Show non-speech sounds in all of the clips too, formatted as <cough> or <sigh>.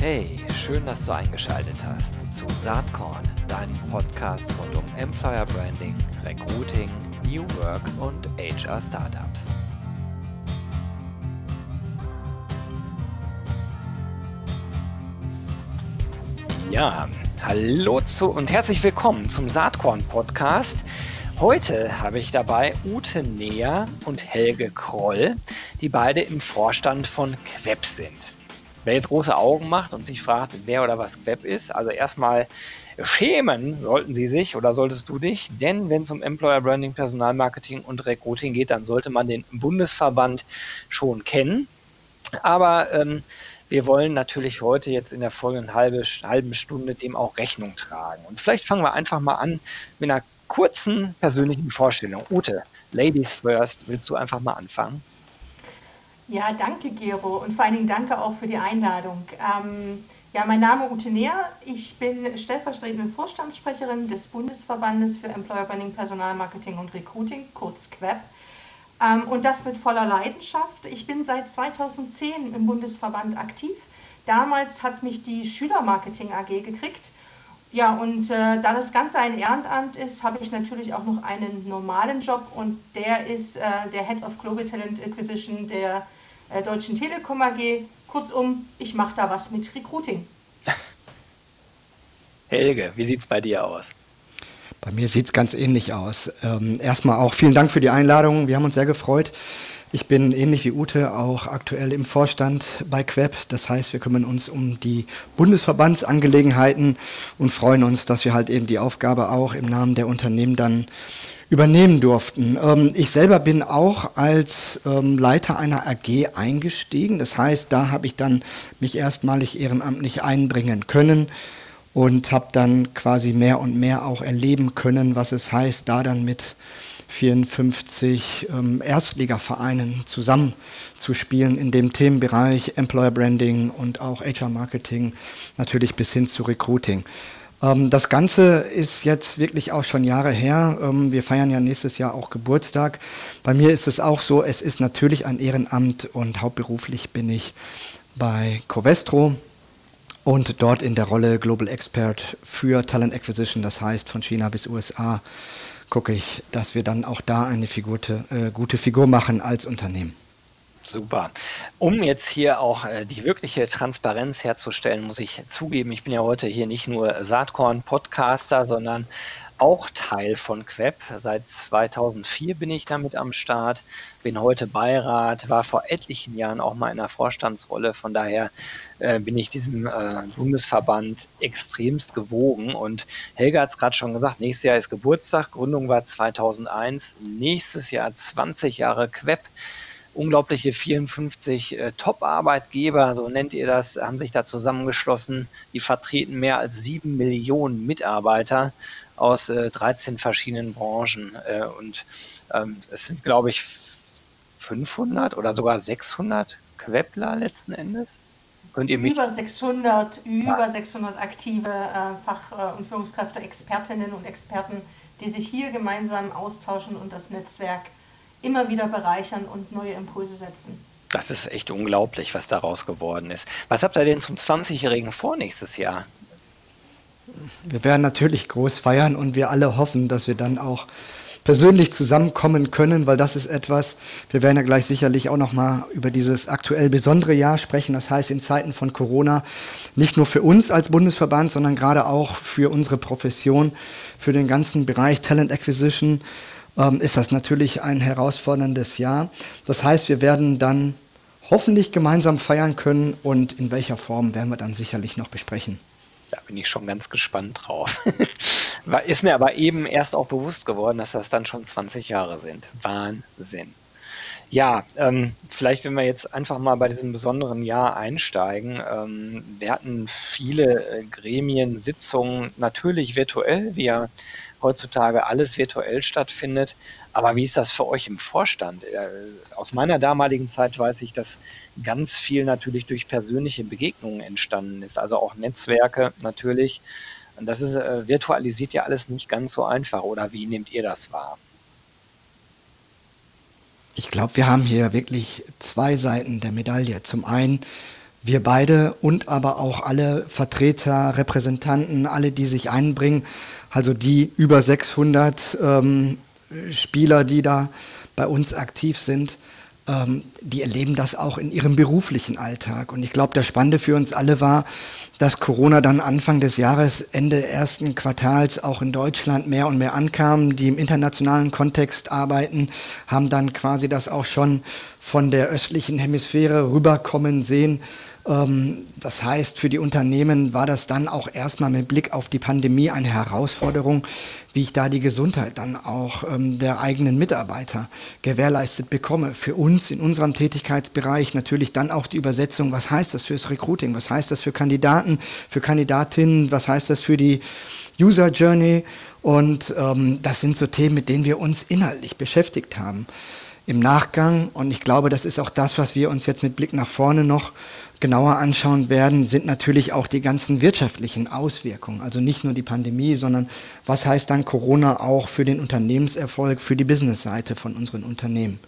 Hey, schön, dass du eingeschaltet hast zu Saatkorn, deinem Podcast rund um Employer Branding, Recruiting, New Work und HR Startups. Ja, hallo zu und herzlich willkommen zum Saatkorn Podcast. Heute habe ich dabei Ute Neher und Helge Kroll, die beide im Vorstand von Queb sind. Wer jetzt große Augen macht und sich fragt, wer oder was Queb ist, also erstmal schämen sollten sie sich oder solltest du dich, denn wenn es um Employer Branding, Personalmarketing und Recruiting geht, dann sollte man den Bundesverband schon kennen. Aber ähm, wir wollen natürlich heute jetzt in der folgenden halbe, halben Stunde dem auch Rechnung tragen. Und vielleicht fangen wir einfach mal an mit einer kurzen persönlichen Vorstellung. Ute, Ladies first, willst du einfach mal anfangen? Ja, danke Gero und vor allen Dingen danke auch für die Einladung. Ähm, ja, mein Name ist Ute Neher. Ich bin stellvertretende Vorstandssprecherin des Bundesverbandes für Employer Branding, Personalmarketing und Recruiting, kurz QUEP. Ähm, und das mit voller Leidenschaft. Ich bin seit 2010 im Bundesverband aktiv. Damals hat mich die Schülermarketing AG gekriegt. Ja, und äh, da das Ganze ein Ehrenamt ist, habe ich natürlich auch noch einen normalen Job und der ist äh, der Head of Global Talent Acquisition der äh, Deutschen Telekom AG. Kurzum, ich mache da was mit Recruiting. <laughs> Helge, wie sieht es bei dir aus? Bei mir sieht es ganz ähnlich aus. Ähm, erstmal auch vielen Dank für die Einladung. Wir haben uns sehr gefreut. Ich bin ähnlich wie Ute auch aktuell im Vorstand bei Queb. Das heißt, wir kümmern uns um die Bundesverbandsangelegenheiten und freuen uns, dass wir halt eben die Aufgabe auch im Namen der Unternehmen dann übernehmen durften. Ähm, ich selber bin auch als ähm, Leiter einer AG eingestiegen. Das heißt, da habe ich dann mich erstmalig ehrenamtlich einbringen können und habe dann quasi mehr und mehr auch erleben können, was es heißt, da dann mit 54 ähm, Erstligavereinen zusammenzuspielen in dem Themenbereich Employer Branding und auch HR Marketing, natürlich bis hin zu Recruiting. Ähm, das Ganze ist jetzt wirklich auch schon Jahre her. Ähm, wir feiern ja nächstes Jahr auch Geburtstag. Bei mir ist es auch so, es ist natürlich ein Ehrenamt und hauptberuflich bin ich bei Covestro und dort in der Rolle Global Expert für Talent Acquisition, das heißt von China bis USA, gucke ich, dass wir dann auch da eine Figurte, äh, gute Figur machen als Unternehmen. Super. Um jetzt hier auch äh, die wirkliche Transparenz herzustellen, muss ich zugeben, ich bin ja heute hier nicht nur Saatkorn-Podcaster, sondern auch Teil von Queb. Seit 2004 bin ich damit am Start, bin heute Beirat, war vor etlichen Jahren auch mal in einer Vorstandsrolle. Von daher äh, bin ich diesem äh, Bundesverband extremst gewogen. Und Helga hat es gerade schon gesagt, nächstes Jahr ist Geburtstag, Gründung war 2001, nächstes Jahr 20 Jahre Queb unglaubliche 54 äh, Top-Arbeitgeber, so nennt ihr das, haben sich da zusammengeschlossen. Die vertreten mehr als sieben Millionen Mitarbeiter aus äh, 13 verschiedenen Branchen. Äh, und ähm, es sind, glaube ich, 500 oder sogar 600 Queppler letzten Endes. Könnt ihr mich über 600, über ja. 600 aktive äh, Fach- äh, und Führungskräfte, Expertinnen und Experten, die sich hier gemeinsam austauschen und das Netzwerk immer wieder bereichern und neue Impulse setzen. Das ist echt unglaublich, was daraus geworden ist. Was habt ihr denn zum 20-Jährigen vor nächstes Jahr? Wir werden natürlich groß feiern und wir alle hoffen, dass wir dann auch persönlich zusammenkommen können, weil das ist etwas, wir werden ja gleich sicherlich auch nochmal über dieses aktuell besondere Jahr sprechen. Das heißt, in Zeiten von Corona, nicht nur für uns als Bundesverband, sondern gerade auch für unsere Profession, für den ganzen Bereich Talent Acquisition, ähm, ist das natürlich ein herausforderndes Jahr. Das heißt, wir werden dann hoffentlich gemeinsam feiern können und in welcher Form werden wir dann sicherlich noch besprechen. Da bin ich schon ganz gespannt drauf. <laughs> ist mir aber eben erst auch bewusst geworden, dass das dann schon 20 Jahre sind. Wahnsinn. Ja, ähm, vielleicht, wenn wir jetzt einfach mal bei diesem besonderen Jahr einsteigen. Ähm, wir hatten viele äh, Gremien, Sitzungen, natürlich virtuell, ja heutzutage alles virtuell stattfindet. Aber wie ist das für euch im Vorstand? Äh, aus meiner damaligen Zeit weiß ich, dass ganz viel natürlich durch persönliche Begegnungen entstanden ist, also auch Netzwerke natürlich. Und das ist äh, virtualisiert ja alles nicht ganz so einfach. Oder wie nehmt ihr das wahr? Ich glaube, wir haben hier wirklich zwei Seiten der Medaille. Zum einen wir beide und aber auch alle Vertreter, Repräsentanten, alle, die sich einbringen, also die über 600 ähm, Spieler, die da bei uns aktiv sind, ähm, die erleben das auch in ihrem beruflichen Alltag. Und ich glaube, das Spannende für uns alle war, dass Corona dann Anfang des Jahres, Ende ersten Quartals auch in Deutschland mehr und mehr ankam. Die im internationalen Kontext arbeiten, haben dann quasi das auch schon von der östlichen Hemisphäre rüberkommen sehen das heißt, für die Unternehmen war das dann auch erstmal mit Blick auf die Pandemie eine Herausforderung, wie ich da die Gesundheit dann auch ähm, der eigenen Mitarbeiter gewährleistet bekomme. Für uns in unserem Tätigkeitsbereich natürlich dann auch die Übersetzung, was heißt das fürs Recruiting, was heißt das für Kandidaten, für Kandidatinnen, was heißt das für die User Journey. Und ähm, das sind so Themen, mit denen wir uns inhaltlich beschäftigt haben im Nachgang. Und ich glaube, das ist auch das, was wir uns jetzt mit Blick nach vorne noch genauer anschauen werden, sind natürlich auch die ganzen wirtschaftlichen Auswirkungen. Also nicht nur die Pandemie, sondern was heißt dann Corona auch für den Unternehmenserfolg, für die Businessseite von unseren Unternehmen.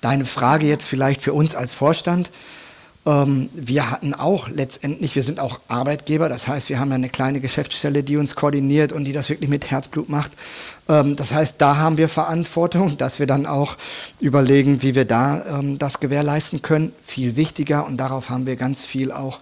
Deine Frage jetzt vielleicht für uns als Vorstand. Ähm, wir hatten auch letztendlich, wir sind auch Arbeitgeber, das heißt, wir haben ja eine kleine Geschäftsstelle, die uns koordiniert und die das wirklich mit Herzblut macht. Ähm, das heißt, da haben wir Verantwortung, dass wir dann auch überlegen, wie wir da ähm, das gewährleisten können. Viel wichtiger und darauf haben wir ganz viel auch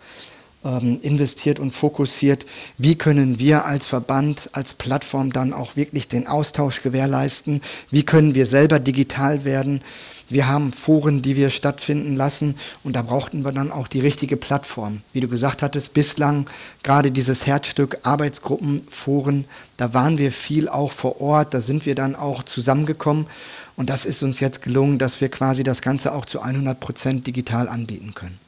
investiert und fokussiert. Wie können wir als Verband, als Plattform dann auch wirklich den Austausch gewährleisten? Wie können wir selber digital werden? Wir haben Foren, die wir stattfinden lassen und da brauchten wir dann auch die richtige Plattform. Wie du gesagt hattest, bislang gerade dieses Herzstück Arbeitsgruppen, Foren, da waren wir viel auch vor Ort, da sind wir dann auch zusammengekommen und das ist uns jetzt gelungen, dass wir quasi das Ganze auch zu 100 Prozent digital anbieten können.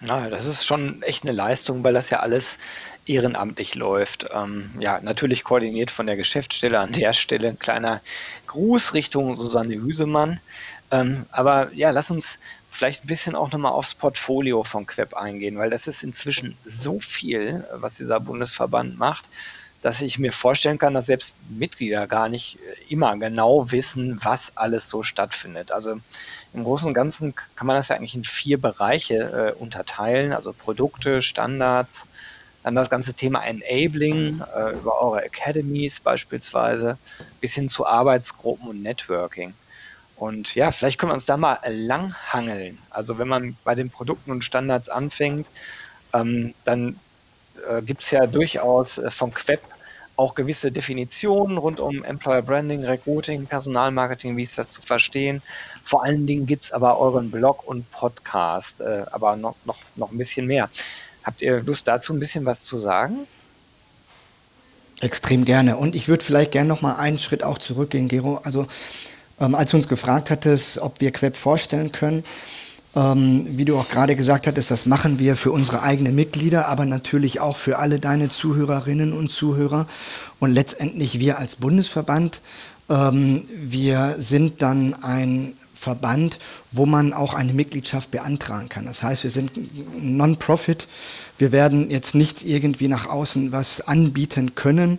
Na, das ist schon echt eine Leistung, weil das ja alles ehrenamtlich läuft. Ähm, ja, natürlich koordiniert von der Geschäftsstelle an der Stelle. Ein kleiner Gruß Richtung Susanne Hüsemann. Ähm, aber ja, lass uns vielleicht ein bisschen auch nochmal aufs Portfolio von Queb eingehen, weil das ist inzwischen so viel, was dieser Bundesverband macht, dass ich mir vorstellen kann, dass selbst Mitglieder gar nicht äh, immer genau wissen, was alles so stattfindet. Also im Großen und Ganzen kann man das ja eigentlich in vier Bereiche äh, unterteilen, also Produkte, Standards, dann das ganze Thema Enabling äh, über eure Academies beispielsweise, bis hin zu Arbeitsgruppen und Networking. Und ja, vielleicht können wir uns da mal langhangeln. Also wenn man bei den Produkten und Standards anfängt, ähm, dann äh, gibt es ja durchaus äh, vom Queb auch gewisse Definitionen rund um Employer Branding, Recruiting, Personalmarketing, wie ist das zu verstehen. Vor allen Dingen gibt es aber euren Blog und Podcast, äh, aber noch, noch, noch ein bisschen mehr. Habt ihr Lust dazu ein bisschen was zu sagen? Extrem gerne. Und ich würde vielleicht gerne noch mal einen Schritt auch zurückgehen, Gero. Also ähm, als du uns gefragt hattest, ob wir Queb vorstellen können, ähm, wie du auch gerade gesagt hattest, das machen wir für unsere eigenen Mitglieder, aber natürlich auch für alle deine Zuhörerinnen und Zuhörer und letztendlich wir als Bundesverband. Ähm, wir sind dann ein Verband, wo man auch eine Mitgliedschaft beantragen kann. Das heißt, wir sind Non-Profit. Wir werden jetzt nicht irgendwie nach außen was anbieten können,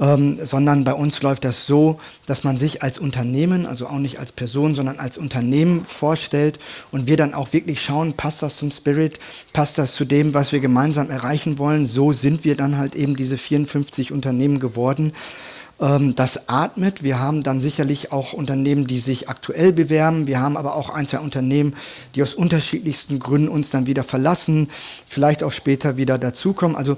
ähm, sondern bei uns läuft das so, dass man sich als Unternehmen, also auch nicht als Person, sondern als Unternehmen vorstellt und wir dann auch wirklich schauen, passt das zum Spirit, passt das zu dem, was wir gemeinsam erreichen wollen. So sind wir dann halt eben diese 54 Unternehmen geworden. Ähm, das atmet. Wir haben dann sicherlich auch Unternehmen, die sich aktuell bewerben. Wir haben aber auch ein, zwei Unternehmen, die aus unterschiedlichsten Gründen uns dann wieder verlassen, vielleicht auch später wieder dazukommen. Also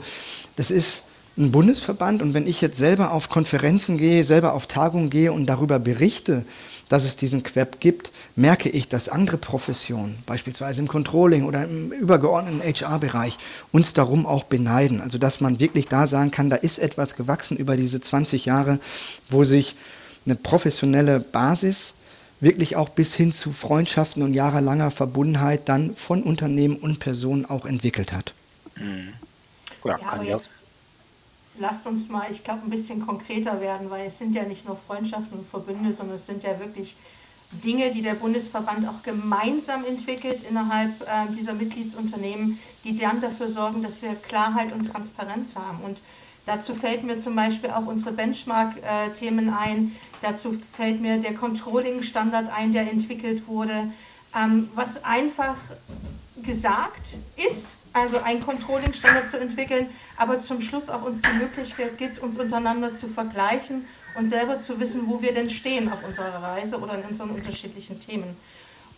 das ist ein Bundesverband und wenn ich jetzt selber auf Konferenzen gehe, selber auf Tagungen gehe und darüber berichte, dass es diesen Queb gibt, merke ich, dass andere Professionen, beispielsweise im Controlling oder im übergeordneten HR-Bereich, uns darum auch beneiden. Also dass man wirklich da sagen kann, da ist etwas gewachsen über diese 20 Jahre, wo sich eine professionelle Basis wirklich auch bis hin zu Freundschaften und jahrelanger Verbundenheit dann von Unternehmen und Personen auch entwickelt hat. Mhm. Ja, kann ich lasst uns mal, ich glaube, ein bisschen konkreter werden, weil es sind ja nicht nur Freundschaften und Verbünde, sondern es sind ja wirklich Dinge, die der Bundesverband auch gemeinsam entwickelt innerhalb äh, dieser Mitgliedsunternehmen, die dann dafür sorgen, dass wir Klarheit und Transparenz haben. Und dazu fällt mir zum Beispiel auch unsere Benchmark-Themen ein. Dazu fällt mir der Controlling-Standard ein, der entwickelt wurde, ähm, was einfach gesagt ist, also einen Controlling-Standard zu entwickeln, aber zum Schluss auch uns die Möglichkeit gibt, uns untereinander zu vergleichen und selber zu wissen, wo wir denn stehen auf unserer Reise oder in unseren unterschiedlichen Themen.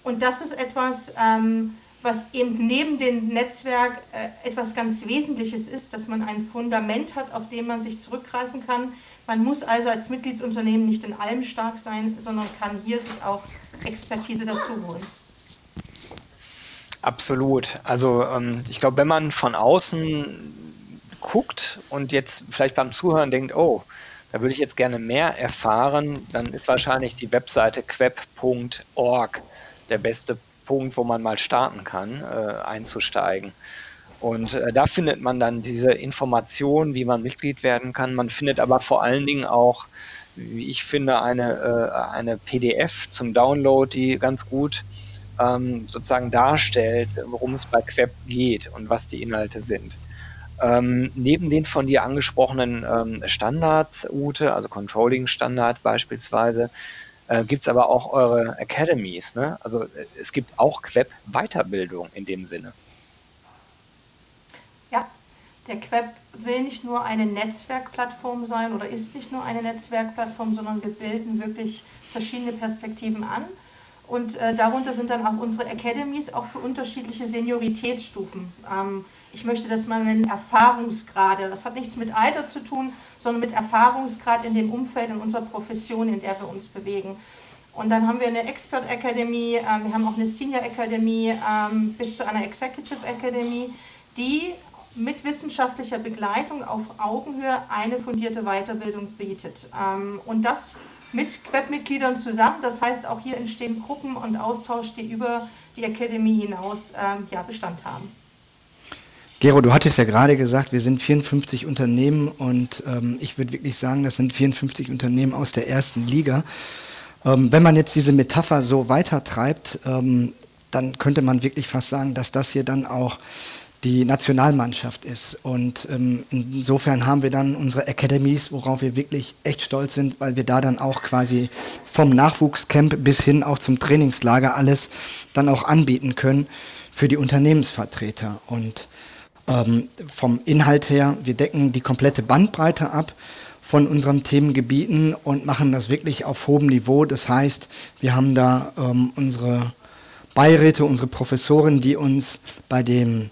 Und das ist etwas, ähm, was eben neben dem Netzwerk äh, etwas ganz Wesentliches ist, dass man ein Fundament hat, auf dem man sich zurückgreifen kann. Man muss also als Mitgliedsunternehmen nicht in allem stark sein, sondern kann hier sich auch Expertise dazu holen. Absolut. Also ähm, ich glaube, wenn man von außen guckt und jetzt vielleicht beim Zuhören denkt, oh, da würde ich jetzt gerne mehr erfahren, dann ist wahrscheinlich die Webseite queb.org der beste Punkt, wo man mal starten kann, äh, einzusteigen. Und äh, da findet man dann diese Informationen, wie man Mitglied werden kann. Man findet aber vor allen Dingen auch, wie ich finde, eine, äh, eine PDF zum Download, die ganz gut ähm, sozusagen darstellt, worum es bei Queb geht und was die Inhalte sind. Ähm, neben den von dir angesprochenen ähm, Standards, Ute, also Controlling Standard beispielsweise, äh, gibt es aber auch eure Academies. Ne? Also äh, es gibt auch Queb Weiterbildung in dem Sinne. Ja, der Queb will nicht nur eine Netzwerkplattform sein oder ist nicht nur eine Netzwerkplattform, sondern wir bilden wirklich verschiedene Perspektiven an. Und äh, darunter sind dann auch unsere Academies, auch für unterschiedliche Senioritätsstufen. Ähm, ich möchte das mal nennen Erfahrungsgrade. Das hat nichts mit Alter zu tun, sondern mit Erfahrungsgrad in dem Umfeld, in unserer Profession, in der wir uns bewegen. Und dann haben wir eine Expert Academy, äh, wir haben auch eine Senior Academy ähm, bis zu einer Executive Academy, die mit wissenschaftlicher Begleitung auf Augenhöhe eine fundierte Weiterbildung bietet. Ähm, und das mit Webmitgliedern zusammen. Das heißt, auch hier entstehen Gruppen und Austausch, die über die Academy hinaus ähm, ja, Bestand haben. Gero, du hattest ja gerade gesagt, wir sind 54 Unternehmen und ähm, ich würde wirklich sagen, das sind 54 Unternehmen aus der ersten Liga. Ähm, wenn man jetzt diese Metapher so weitertreibt, ähm, dann könnte man wirklich fast sagen, dass das hier dann auch die Nationalmannschaft ist. Und ähm, insofern haben wir dann unsere Academies, worauf wir wirklich echt stolz sind, weil wir da dann auch quasi vom Nachwuchscamp bis hin auch zum Trainingslager alles dann auch anbieten können für die Unternehmensvertreter. Und ähm, vom Inhalt her, wir decken die komplette Bandbreite ab von unseren Themengebieten und machen das wirklich auf hohem Niveau. Das heißt, wir haben da ähm, unsere Beiräte, unsere Professoren, die uns bei dem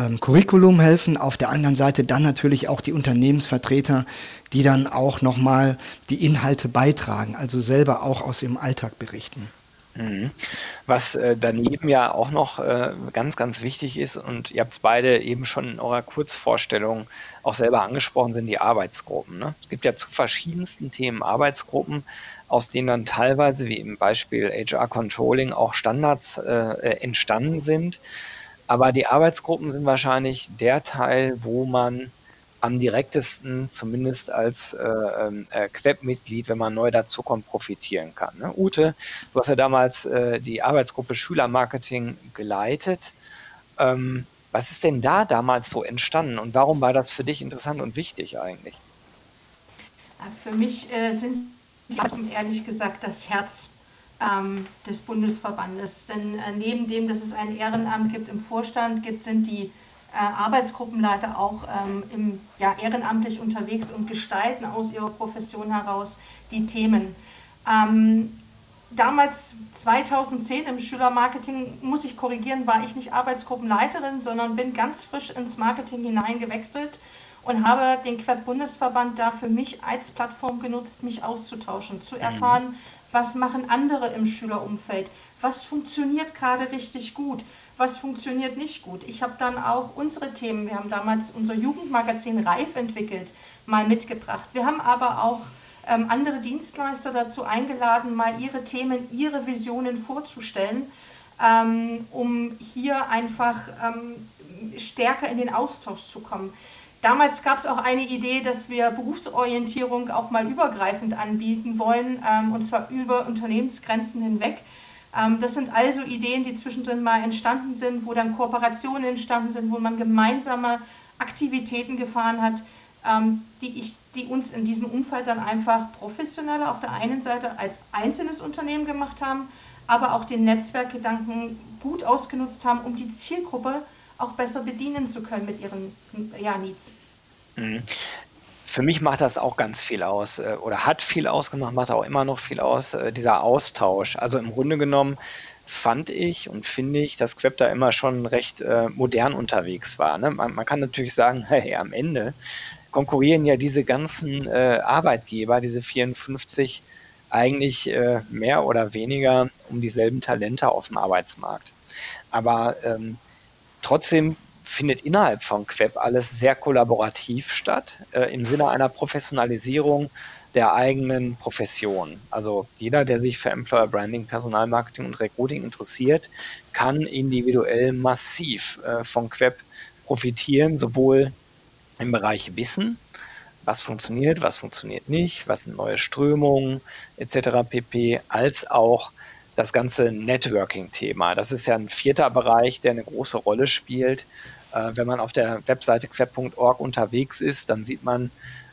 ähm, Curriculum helfen. Auf der anderen Seite dann natürlich auch die Unternehmensvertreter, die dann auch nochmal die Inhalte beitragen, also selber auch aus ihrem Alltag berichten. Mhm. Was äh, daneben ja auch noch äh, ganz, ganz wichtig ist, und ihr habt es beide eben schon in eurer Kurzvorstellung auch selber angesprochen, sind die Arbeitsgruppen. Ne? Es gibt ja zu verschiedensten Themen Arbeitsgruppen, aus denen dann teilweise, wie im Beispiel HR Controlling, auch Standards äh, äh, entstanden sind. Aber die Arbeitsgruppen sind wahrscheinlich der Teil, wo man am direktesten, zumindest als äh, ähm, äh, Queb-Mitglied, wenn man neu dazukommt, profitieren kann. Ne? Ute, du hast ja damals äh, die Arbeitsgruppe Schülermarketing geleitet. Ähm, was ist denn da damals so entstanden und warum war das für dich interessant und wichtig eigentlich? Für mich äh, sind die ehrlich gesagt das Herz ähm, des Bundesverbandes. Denn äh, neben dem, dass es ein Ehrenamt gibt im Vorstand, gibt, sind die äh, Arbeitsgruppenleiter auch ähm, im, ja, ehrenamtlich unterwegs und gestalten aus ihrer Profession heraus die Themen. Ähm, damals 2010 im Schülermarketing, muss ich korrigieren, war ich nicht Arbeitsgruppenleiterin, sondern bin ganz frisch ins Marketing hineingewechselt und habe den Queb-Bundesverband da für mich als Plattform genutzt, mich auszutauschen, zu mhm. erfahren, was machen andere im Schülerumfeld, was funktioniert gerade richtig gut, was funktioniert nicht gut. Ich habe dann auch unsere Themen, wir haben damals unser Jugendmagazin Reif entwickelt, mal mitgebracht. Wir haben aber auch ähm, andere Dienstleister dazu eingeladen, mal ihre Themen, ihre Visionen vorzustellen, ähm, um hier einfach ähm, stärker in den Austausch zu kommen. Damals gab es auch eine Idee, dass wir Berufsorientierung auch mal übergreifend anbieten wollen, ähm, und zwar über Unternehmensgrenzen hinweg. Ähm, das sind also Ideen, die zwischendrin mal entstanden sind, wo dann Kooperationen entstanden sind, wo man gemeinsame Aktivitäten gefahren hat, ähm, die, ich, die uns in diesem Umfeld dann einfach professioneller auf der einen Seite als einzelnes Unternehmen gemacht haben, aber auch den Netzwerkgedanken gut ausgenutzt haben, um die Zielgruppe auch besser bedienen zu können mit ihren ja, Needs. Mhm. Für mich macht das auch ganz viel aus äh, oder hat viel ausgemacht, macht auch immer noch viel aus, äh, dieser Austausch. Also im Grunde genommen fand ich und finde ich, dass Queb da immer schon recht äh, modern unterwegs war. Ne? Man, man, kann natürlich sagen, <laughs> hey, am Ende konkurrieren ja diese ganzen Arbeitgeber, diese 54, eigentlich mehr oder weniger um dieselben Talente auf dem Arbeitsmarkt. Aber ähm, trotzdem findet innerhalb von Queb alles sehr kollaborativ statt, äh, im Sinne einer Professionalisierung der eigenen Profession. Also jeder, der sich für Employer Branding, Personalmarketing und Recruiting interessiert, kann individuell massiv äh, von Queb profitieren, sowohl im Bereich Wissen, was funktioniert, was funktioniert nicht, was sind neue Strömungen etc. pp, als auch das ganze Networking-Thema. Das ist ja ein vierter Bereich, der eine große Rolle spielt. Äh, wenn man auf der Webseite queb.org unterwegs ist, dann sieht man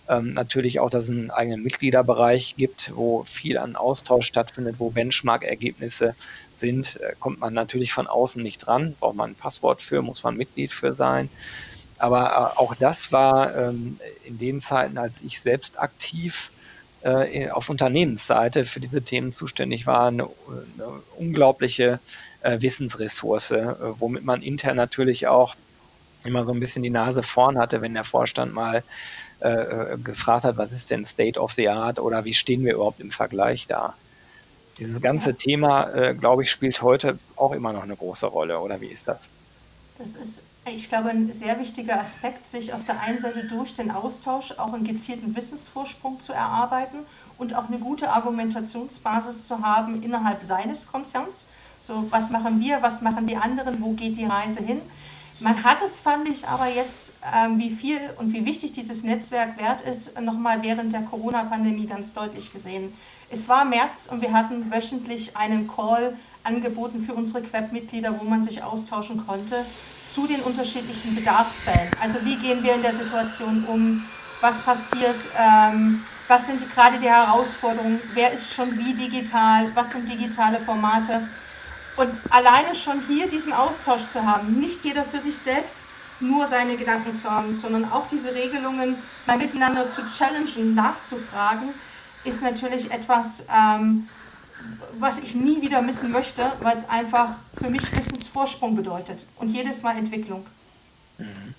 ähm, natürlich auch, dass es einen eigenen Mitgliederbereich gibt, wo viel an Austausch stattfindet, wo Benchmark-Ergebnisse sind. Äh, kommt man natürlich von außen nicht dran, braucht man ein Passwort für, muss man Mitglied für sein. Aber äh, auch das war ähm, in den Zeiten, als ich selbst aktiv äh, auf Unternehmensseite für diese Themen zuständig war, eine, eine unglaubliche äh, Wissensressource, äh, womit man intern natürlich auch immer so ein bisschen die Nase vorn hatte, wenn der Vorstand mal äh, äh, gefragt hat, was ist denn State of the Art oder wie stehen wir überhaupt im Vergleich da. Dieses ganze Thema, glaube ich, spielt heute auch immer noch eine große Rolle, oder wie ist das? Das ist ich glaube, ein sehr wichtiger Aspekt, sich auf der einen Seite durch den Austausch auch einen gezielten Wissensvorsprung zu erarbeiten und auch eine gute Argumentationsbasis zu haben innerhalb seines Konzerns. So, was machen wir, was machen die anderen, wo geht die Reise hin? Man hat es, fand ich, aber jetzt, ähm, wie viel und wie wichtig dieses Netzwerk wert ist, nochmal während der Corona-Pandemie ganz deutlich gesehen. Es war März und wir hatten wöchentlich einen Call angeboten für unsere Queb-Mitglieder, wo man sich austauschen konnte zu den unterschiedlichen Bedarfsfällen. Also wie gehen wir in der Situation um? Was passiert? Ähm, was sind gerade die Herausforderungen? Wer ist schon wie digital? Was sind digitale Formate? Und alleine schon hier diesen Austausch zu haben, nicht jeder für sich selbst nur seine Gedanken zu haben, sondern auch diese Regelungen mal miteinander zu challengen, nachzufragen, ist natürlich etwas, ähm, was ich nie wieder missen möchte, weil es einfach für mich Wissensvorsprung bedeutet und jedes Mal Entwicklung. Mhm.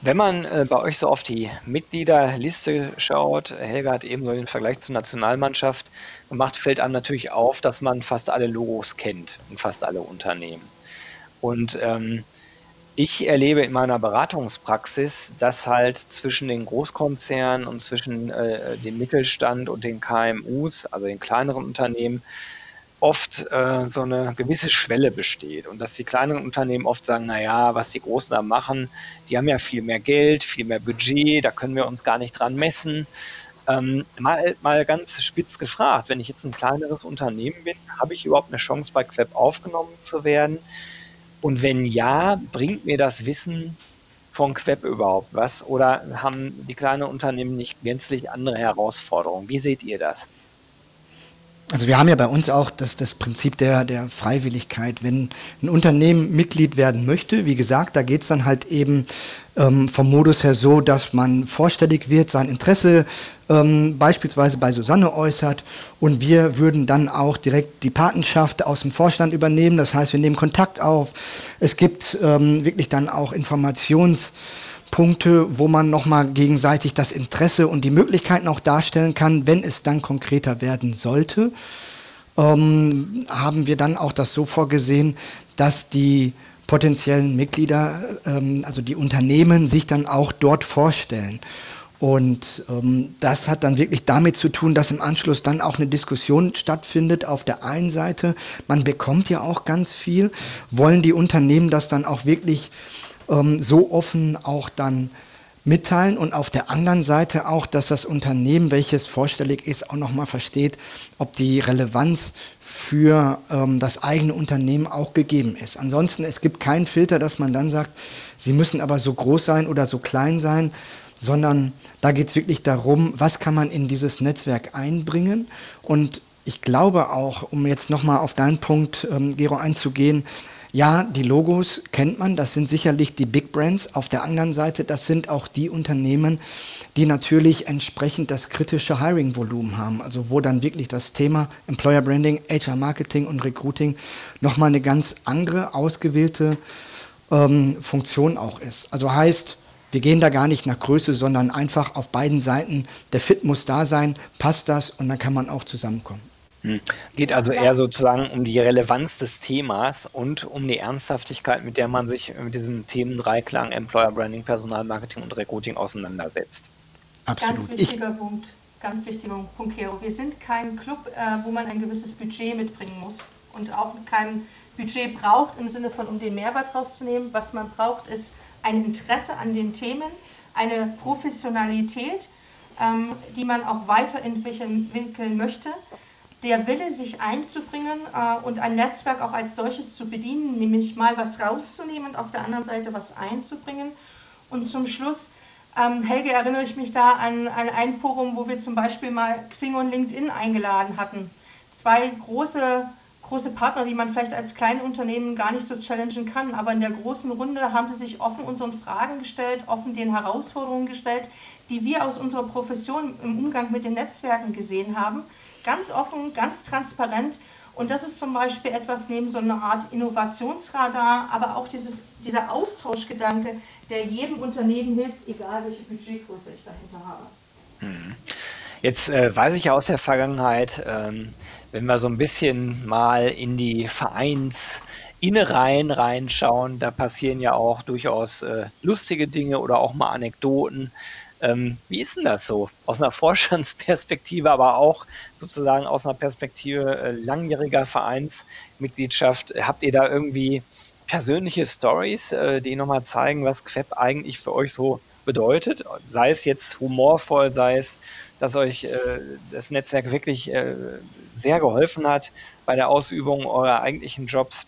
Wenn man äh, bei euch so auf die Mitgliederliste schaut, Helga hat eben so den Vergleich zur Nationalmannschaft gemacht, fällt einem natürlich auf, dass man fast alle Logos kennt und fast alle Unternehmen. Und ähm, ich erlebe in meiner Beratungspraxis, dass halt zwischen den Großkonzernen und zwischen äh, dem Mittelstand und den KMUs, also den kleineren Unternehmen, oft äh, so eine gewisse Schwelle besteht und dass die kleineren Unternehmen oft sagen, naja, was die Großen da machen, die haben ja viel mehr Geld, viel mehr Budget, da können wir uns gar nicht dran messen. Ähm, mal, mal ganz spitz gefragt, wenn ich jetzt ein kleineres Unternehmen bin, habe ich überhaupt eine Chance bei Queb aufgenommen zu werden? Und wenn ja, bringt mir das Wissen von Queb überhaupt was? Oder haben die kleinen Unternehmen nicht gänzlich andere Herausforderungen? Wie seht ihr das? Also wir haben ja bei uns auch das, das Prinzip der, der Freiwilligkeit. Wenn ein Unternehmen Mitglied werden möchte, wie gesagt, da geht es dann halt eben ähm, vom Modus her so, dass man vorstellig wird, sein Interesse ähm, beispielsweise bei Susanne äußert und wir würden dann auch direkt die Patenschaft aus dem Vorstand übernehmen. Das heißt, wir nehmen Kontakt auf. Es gibt ähm, wirklich dann auch Informations- Punkte, wo man nochmal gegenseitig das Interesse und die Möglichkeiten auch darstellen kann, wenn es dann konkreter werden sollte. Ähm, haben wir dann auch das so vorgesehen, dass die potenziellen Mitglieder, ähm, also die Unternehmen, sich dann auch dort vorstellen. Und ähm, das hat dann wirklich damit zu tun, dass im Anschluss dann auch eine Diskussion stattfindet. Auf der einen Seite, man bekommt ja auch ganz viel, wollen die Unternehmen das dann auch wirklich ähm, so offen auch dann mitteilen und auf der anderen Seite auch, dass das Unternehmen, welches vorstellig ist, auch nochmal versteht, ob die Relevanz für ähm, das eigene Unternehmen auch gegeben ist. Ansonsten, es gibt keinen Filter, dass man dann sagt, sie müssen aber so groß sein oder so klein sein, sondern da geht es wirklich darum, was kann man in dieses Netzwerk einbringen und ich glaube auch, um jetzt nochmal auf deinen Punkt, ähm, Gero, einzugehen, ja, die Logos kennt man, das sind sicherlich die Big Brands. Auf der anderen Seite, das sind auch die Unternehmen, die natürlich entsprechend das kritische Hiring-Volumen haben. Also wo dann wirklich das Thema Employer Branding, HR Marketing und Recruiting nochmal eine ganz andere, ausgewählte ähm, Funktion auch ist. Also heißt, wir gehen da gar nicht nach Größe, sondern einfach auf beiden Seiten, der Fit muss da sein, passt das und dann kann man auch zusammenkommen. Geht also eher sozusagen um die Relevanz des Themas und um die Ernsthaftigkeit, mit der man sich mit diesem Themendreiklang Employer Branding, Personalmarketing und Recruiting auseinandersetzt. Absolut. Ganz wichtiger ich Punkt. Ganz wichtiger Punkt, Kero. Wir sind kein Club, äh, wo man ein gewisses Budget mitbringen muss und auch kein Budget braucht im Sinne von, um den Mehrwert rauszunehmen. Was man braucht, ist ein Interesse an den Themen, eine Professionalität, ähm, die man auch weiterentwickeln möchte der Wille, sich einzubringen äh, und ein Netzwerk auch als solches zu bedienen, nämlich mal was rauszunehmen und auf der anderen Seite was einzubringen. Und zum Schluss, ähm, Helge, erinnere ich mich da an, an ein Forum, wo wir zum Beispiel mal Xing und LinkedIn eingeladen hatten. Zwei große, große Partner, die man vielleicht als Kleinunternehmen gar nicht so challengen kann, aber in der großen Runde haben sie sich offen unseren Fragen gestellt, offen den Herausforderungen gestellt, die wir aus unserer Profession im Umgang mit den Netzwerken gesehen haben ganz offen, ganz transparent. Und das ist zum Beispiel etwas neben so einer Art Innovationsradar, aber auch dieses, dieser Austauschgedanke, der jedem Unternehmen hilft, egal welche Budgetgröße ich dahinter habe. Hm. Jetzt äh, weiß ich ja aus der Vergangenheit, ähm, wenn wir so ein bisschen mal in die Vereinsinnereien reinschauen, da passieren ja auch durchaus äh, lustige Dinge oder auch mal Anekdoten. Ähm, wie ist denn das so aus einer <laughs> Vorstandsperspektive, aber auch sozusagen aus einer Perspektive äh, langjähriger Vereinsmitgliedschaft? Habt ihr da irgendwie persönliche Stories, äh, die nochmal zeigen, was Queb eigentlich für euch so bedeutet? Sei es jetzt humorvoll, sei es, dass euch äh, das Netzwerk wirklich äh, sehr geholfen hat bei der Ausübung eurer eigentlichen Jobs.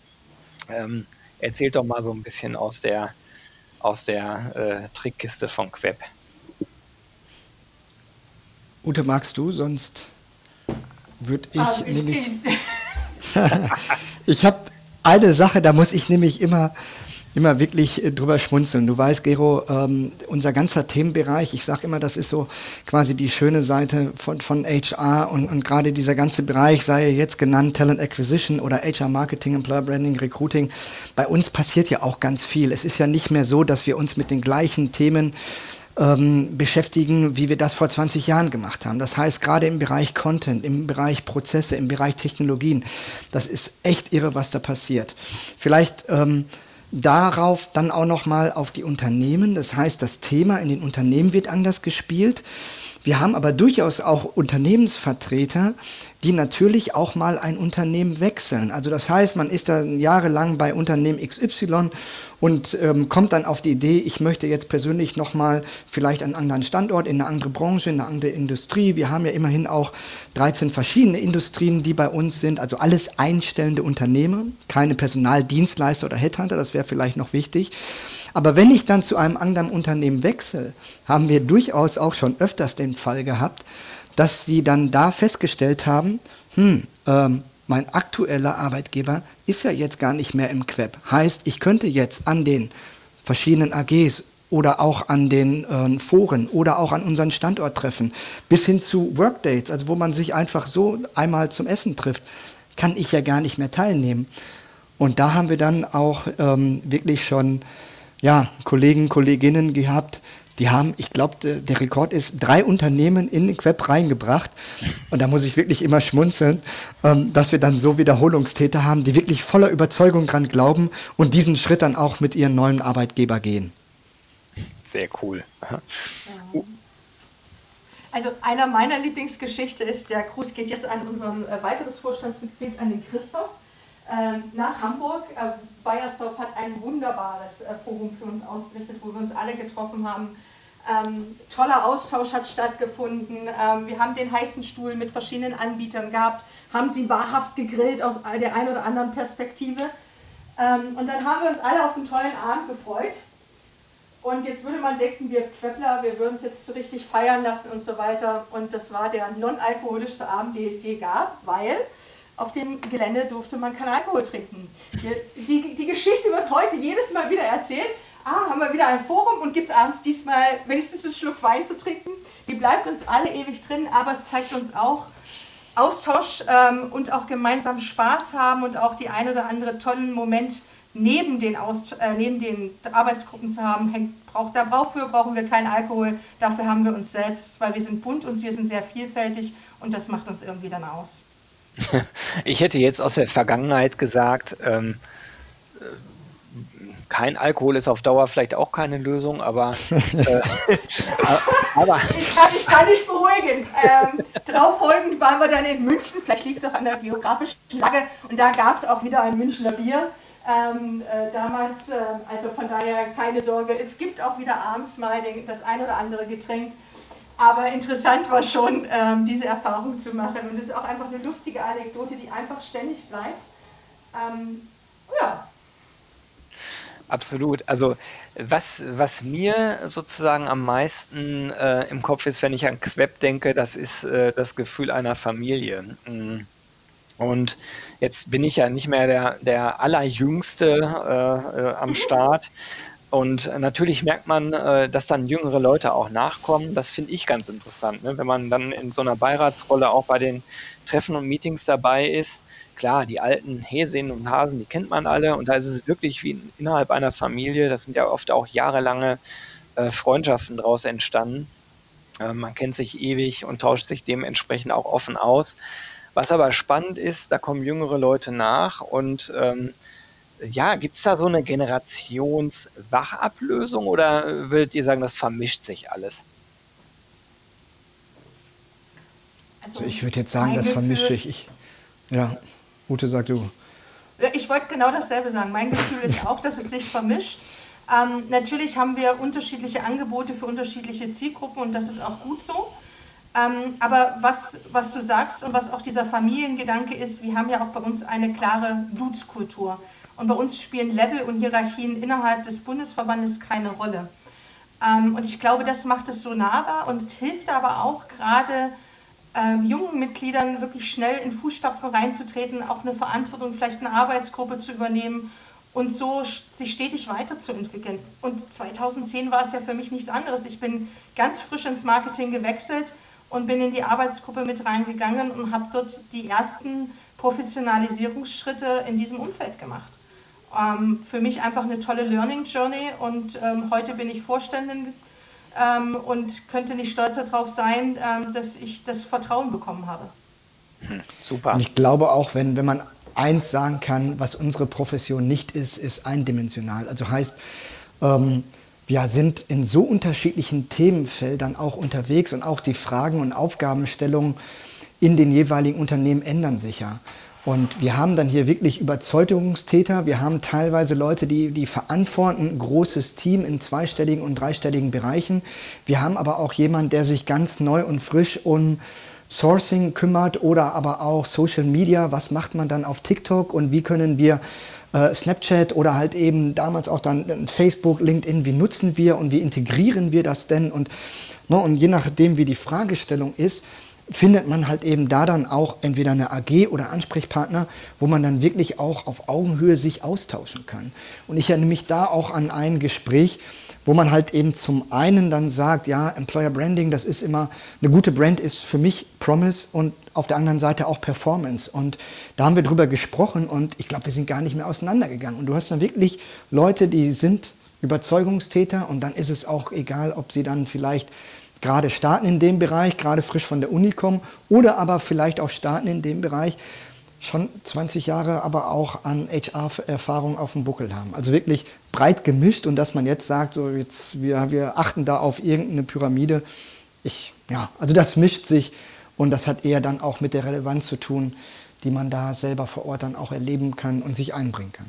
Ähm, erzählt doch mal so ein bisschen aus der, aus der äh, Trickkiste von Queb. Ute, magst du? Sonst würde ich, also ich nämlich. <laughs> ich habe eine Sache, da muss ich nämlich immer, immer wirklich äh, drüber schmunzeln. Du weißt, Gero, ähm, unser ganzer Themenbereich, ich sage immer, das ist so quasi die schöne Seite von, von HR und, und gerade dieser ganze Bereich, sei jetzt genannt Talent Acquisition oder HR Marketing, Employer Branding, Recruiting. Bei uns passiert ja auch ganz viel. Es ist ja nicht mehr so, dass wir uns mit den gleichen Themen ähm, beschäftigen, wie wir das vor 20 Jahren gemacht haben. Das heißt, gerade im Bereich Content, im Bereich Prozesse, im Bereich Technologien, das ist echt irre, was da passiert. Vielleicht ähm, darauf dann auch noch mal auf die Unternehmen. Das heißt, das Thema in den Unternehmen wird anders gespielt. Wir haben aber durchaus auch Unternehmensvertreter, die natürlich auch mal ein Unternehmen wechseln. Also das heißt, man ist da jahrelang bei Unternehmen XY und ähm, kommt dann auf die Idee, ich möchte jetzt persönlich nochmal vielleicht einen anderen Standort, in eine andere Branche, in eine andere Industrie. Wir haben ja immerhin auch 13 verschiedene Industrien, die bei uns sind, also alles einstellende Unternehmen, keine Personaldienstleister oder Headhunter, das wäre vielleicht noch wichtig. Aber wenn ich dann zu einem anderen Unternehmen wechsle, haben wir durchaus auch schon öfters den Fall gehabt, dass sie dann da festgestellt haben, hm, ähm, mein aktueller Arbeitgeber ist ja jetzt gar nicht mehr im Queb. Heißt, ich könnte jetzt an den verschiedenen AGs oder auch an den äh, Foren oder auch an unseren Standort treffen, bis hin zu Workdates, also wo man sich einfach so einmal zum Essen trifft, kann ich ja gar nicht mehr teilnehmen. Und da haben wir dann auch ähm, wirklich schon ja, Kollegen, Kolleginnen gehabt, die haben, ich glaube, der, der, Rekord ist, drei Unternehmen in den Web reingebracht. Und da muss ich wirklich immer schmunzeln, ähm, dass wir dann so Wiederholungstäter haben, die wirklich voller Überzeugung dran glauben und diesen Schritt dann auch mit ihren neuen Arbeitgeber gehen. Sehr cool. Also einer meiner Lieblingsgeschichte ist, der Gruß geht jetzt an unseren äh, weiteres Vorstandsmitglied, an den Christoph ähm, nach Hamburg. Äh, Bayersdorf hat ein wunderbares äh, Forum für uns ausgerichtet, wo wir uns alle getroffen haben. Ähm, toller Austausch hat stattgefunden. Ähm, wir haben den heißen Stuhl mit verschiedenen Anbietern gehabt, haben sie wahrhaft gegrillt aus der einen oder anderen Perspektive. Ähm, und dann haben wir uns alle auf einen tollen Abend gefreut. Und jetzt würde man denken, wir Queppler, wir würden es jetzt so richtig feiern lassen und so weiter. Und das war der non-alkoholischste Abend, den es je gab, weil auf dem Gelände durfte man keinen Alkohol trinken. Die, die Geschichte wird heute jedes Mal wieder erzählt. Ah, haben wir wieder ein Forum und gibt es abends diesmal wenigstens einen Schluck Wein zu trinken. Die bleibt uns alle ewig drin, aber es zeigt uns auch Austausch ähm, und auch gemeinsam Spaß haben und auch die ein oder andere tollen Moment neben den, Aus, äh, neben den Arbeitsgruppen zu haben, hängt, braucht, dafür brauchen wir keinen Alkohol, dafür haben wir uns selbst, weil wir sind bunt und wir sind sehr vielfältig und das macht uns irgendwie dann aus. <laughs> Ich hätte jetzt aus der Vergangenheit gesagt, ähm, äh, kein Alkohol ist auf Dauer vielleicht auch keine Lösung, aber, <laughs> äh, aber ich, kann, ich kann dich beruhigen. Ähm, darauf folgend waren wir dann in München, vielleicht liegt es auch an der geografischen Lage und da gab es auch wieder ein Münchner Bier ähm, äh, damals. Äh, also von daher keine Sorge. Es gibt auch wieder abends mal den, das ein oder andere Getränk. Aber interessant war schon, ähm, diese Erfahrung zu machen. Und es ist auch einfach eine lustige Anekdote, die einfach ständig bleibt. Ähm, ja. Absolut. Also was, was mir sozusagen am meisten äh, im Kopf ist, wenn ich an Queb denke, das ist äh, das Gefühl einer Familie. Mhm. Und jetzt bin ich ja nicht mehr der, der Allerjüngste äh, äh, am Start. Und natürlich merkt man, äh, dass dann jüngere Leute auch nachkommen. Das finde ich ganz interessant, ne? wenn man dann in so einer Beiratsrolle auch bei den Treffen und Meetings dabei ist. Klar, die alten Häsinnen und Hasen, die kennt man alle. Und da ist es wirklich wie innerhalb einer Familie. Das sind ja oft auch jahrelange äh, Freundschaften daraus entstanden. Äh, man kennt sich ewig und tauscht sich dementsprechend auch offen aus. Was aber spannend ist, da kommen jüngere Leute nach und ähm, ja, gibt es da so eine Generationswachablösung oder würdet ihr sagen, das vermischt sich alles? Also ich würde jetzt sagen, das vermischt sich. Ich, ja, Ute, sag du. Ich wollte genau dasselbe sagen. Mein Gefühl ist auch, dass es sich vermischt. Ähm, natürlich haben wir unterschiedliche Angebote für unterschiedliche Zielgruppen und das ist auch gut so. Ähm, aber was, was du sagst und was auch dieser Familiengedanke ist, wir haben ja auch bei uns eine klare Dudes-Kultur. Und bei uns spielen Level und Hierarchien innerhalb des Bundesverbandes keine Rolle. Ähm, und ich glaube, das macht es so nahbar und hilft aber auch gerade ähm, jungen Mitgliedern wirklich schnell in Fußstapfen reinzutreten, auch eine Verantwortung, vielleicht eine Arbeitsgruppe zu übernehmen und so sich stetig weiterzuentwickeln. Und 2010 war es ja für mich nichts anderes. Ich bin ganz frisch ins Marketing gewechselt und bin in die Arbeitsgruppe mit reingegangen und habe dort die ersten Professionalisierungsschritte in diesem Umfeld gemacht. Ähm, für mich einfach eine tolle Learning Journey und ähm, heute bin ich Vorständin ähm, und könnte nicht stolzer darauf sein, ähm, dass ich das Vertrauen bekommen habe. Hm, super. Und ich glaube auch, wenn, wenn man eins sagen kann, was unsere Profession nicht ist, ist eindimensional. Also heißt, ähm, wir sind in so unterschiedlichen Themenfeldern auch unterwegs und auch die Fragen und Aufgabenstellungen in den jeweiligen Unternehmen ändern sich ja. Und wir haben dann hier wirklich Überzeugungstäter. Wir haben teilweise Leute, die, die verantworten ein großes Team in zweistelligen und dreistelligen Bereichen. Wir haben aber auch jemanden, der sich ganz neu und frisch um Sourcing kümmert oder aber auch Social Media. Was macht man dann auf TikTok und wie können wir äh, Snapchat oder halt eben damals auch dann Facebook, LinkedIn, wie nutzen wir und wie integrieren wir das denn? Und, ne, und je nachdem, wie die Fragestellung ist, findet man halt eben da dann auch entweder eine AG oder Ansprechpartner, wo man dann wirklich auch auf Augenhöhe sich austauschen kann. Und ich erinnere mich da auch an ein Gespräch, wo man halt eben zum einen dann sagt, ja, Employer Branding, das ist immer, eine gute Brand ist für mich Promise und auf der anderen Seite auch Performance. Und da haben wir drüber gesprochen und ich glaube, wir sind gar nicht mehr auseinandergegangen. Und du hast dann wirklich Leute, die sind Überzeugungstäter und dann ist es auch egal, ob sie dann vielleicht gerade starten in dem Bereich, gerade frisch von der Uni kommen oder aber vielleicht auch starten in dem Bereich, schon 20 Jahre aber auch an HR-Erfahrung auf dem Buckel haben. Also wirklich breit gemischt und dass man jetzt sagt, so jetzt, wir, wir achten da auf irgendeine Pyramide. Ich, ja, also das mischt sich und das hat eher dann auch mit der Relevanz zu tun, die man da selber vor Ort dann auch erleben kann und sich einbringen kann.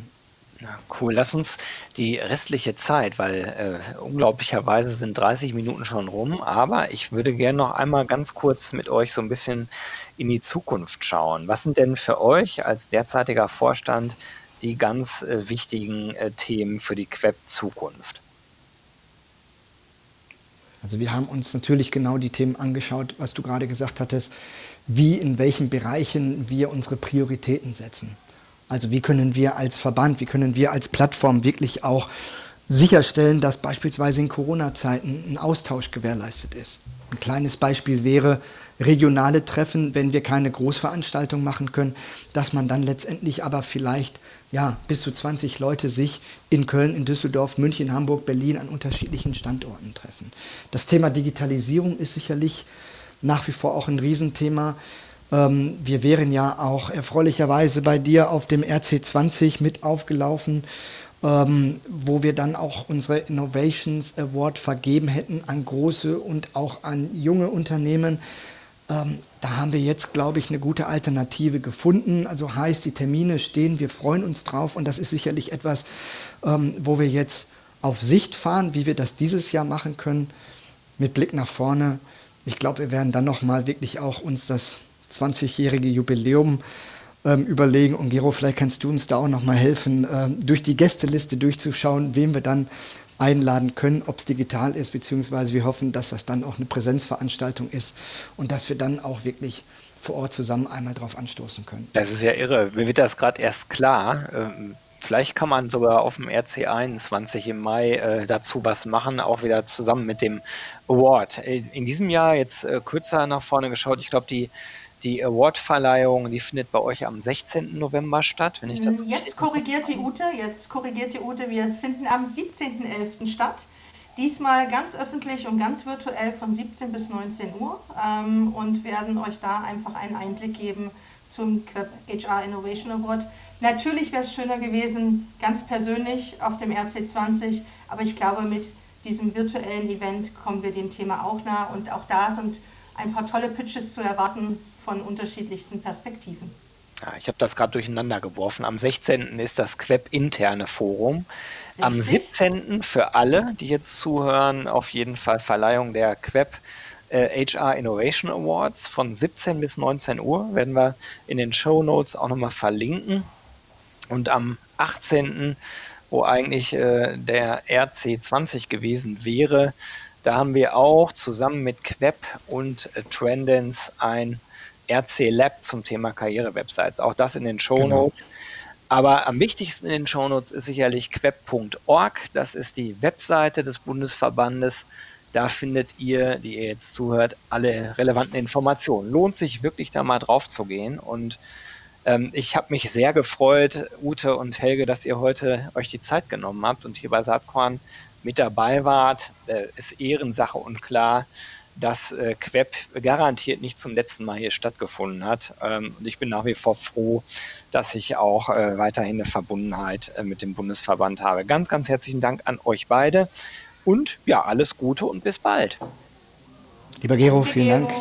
Cool. Lass uns die restliche Zeit, weil äh, unglaublicherweise sind 30 Minuten schon rum, aber ich würde gerne noch einmal ganz kurz mit euch so ein bisschen in die Zukunft schauen. Was sind denn für euch als derzeitiger Vorstand die ganz äh, wichtigen äh, Themen für die Queb-Zukunft? Also wir haben uns natürlich genau die Themen angeschaut, was du gerade gesagt hattest, wie in welchen Bereichen wir unsere Prioritäten setzen. Also wie können wir als Verband, wie können wir als Plattform wirklich auch sicherstellen, dass beispielsweise in Corona-Zeiten ein Austausch gewährleistet ist. Ein kleines Beispiel wäre regionale Treffen, wenn wir keine Großveranstaltung machen können, dass man dann letztendlich aber vielleicht ja, bis zu 20 Leute sich in Köln, in Düsseldorf, München, Hamburg, Berlin an unterschiedlichen Standorten treffen. Das Thema Digitalisierung ist sicherlich nach wie vor auch ein Riesenthema. Ähm, wir wären ja auch erfreulicherweise bei dir auf dem RC20 mit aufgelaufen ähm, wo wir dann auch unsere Innovations Award vergeben hätten an große und auch an junge Unternehmen. Ähm, da haben wir jetzt, glaube ich, eine gute Alternative gefunden. Also heißt, die Termine stehen, wir freuen uns drauf und das ist sicherlich etwas, ähm, wo wir jetzt auf Sicht fahren, wie wir das dieses Jahr machen können, mit Blick nach vorne. Ich glaube, wir werden dann nochmal wirklich auch uns das 20-jährige Jubiläum ähm, überlegen. Und Gero, vielleicht kannst du uns da auch noch mal helfen, ähm, durch die Gästeliste durchzuschauen, wen wir dann einladen können, ob es digital ist, beziehungsweise wir hoffen, dass das dann auch eine Präsenzveranstaltung ist und dass wir dann auch wirklich vor Ort zusammen einmal drauf anstoßen können. Das ist ja irre. Mir wird das gerade erst klar. Ähm, vielleicht kann man sogar auf dem RC 21 im Mai äh, dazu was machen, auch wieder zusammen mit dem Award. In diesem Jahr jetzt äh, kürzer nach vorne geschaut. Ich glaube, die die Awardverleihung, die findet bei euch am 16. November statt, wenn ich das hm, Jetzt korrigiert die Ute, jetzt korrigiert die Ute, wir finden am 17.11. statt. Diesmal ganz öffentlich und ganz virtuell von 17 bis 19 Uhr ähm, und werden euch da einfach einen Einblick geben zum HR Innovation Award. Natürlich wäre es schöner gewesen, ganz persönlich auf dem RC20, aber ich glaube, mit diesem virtuellen Event kommen wir dem Thema auch nah und auch da sind ein paar tolle Pitches zu erwarten, von unterschiedlichsten Perspektiven. Ja, ich habe das gerade durcheinander geworfen. Am 16. ist das Queb-interne Forum. Richtig. Am 17. für alle, die jetzt zuhören, auf jeden Fall Verleihung der Queb äh, HR Innovation Awards von 17 bis 19 Uhr. Werden wir in den Show Notes auch nochmal verlinken. Und am 18., wo eigentlich äh, der RC20 gewesen wäre, da haben wir auch zusammen mit Queb und äh, Trendens ein RC Lab zum Thema Karriere-Websites. Auch das in den Show genau. Aber am wichtigsten in den Show Notes ist sicherlich queb.org. Das ist die Webseite des Bundesverbandes. Da findet ihr, die ihr jetzt zuhört, alle relevanten Informationen. Lohnt sich wirklich da mal drauf zu gehen. Und ähm, ich habe mich sehr gefreut, Ute und Helge, dass ihr heute euch die Zeit genommen habt und hier bei Saatkorn mit dabei wart. Äh, ist Ehrensache und klar dass äh, Queb garantiert nicht zum letzten Mal hier stattgefunden hat. Ähm, und ich bin nach wie vor froh, dass ich auch äh, weiterhin eine Verbundenheit äh, mit dem Bundesverband habe. Ganz, ganz herzlichen Dank an euch beide und ja, alles Gute und bis bald. Lieber Gero, vielen Dank.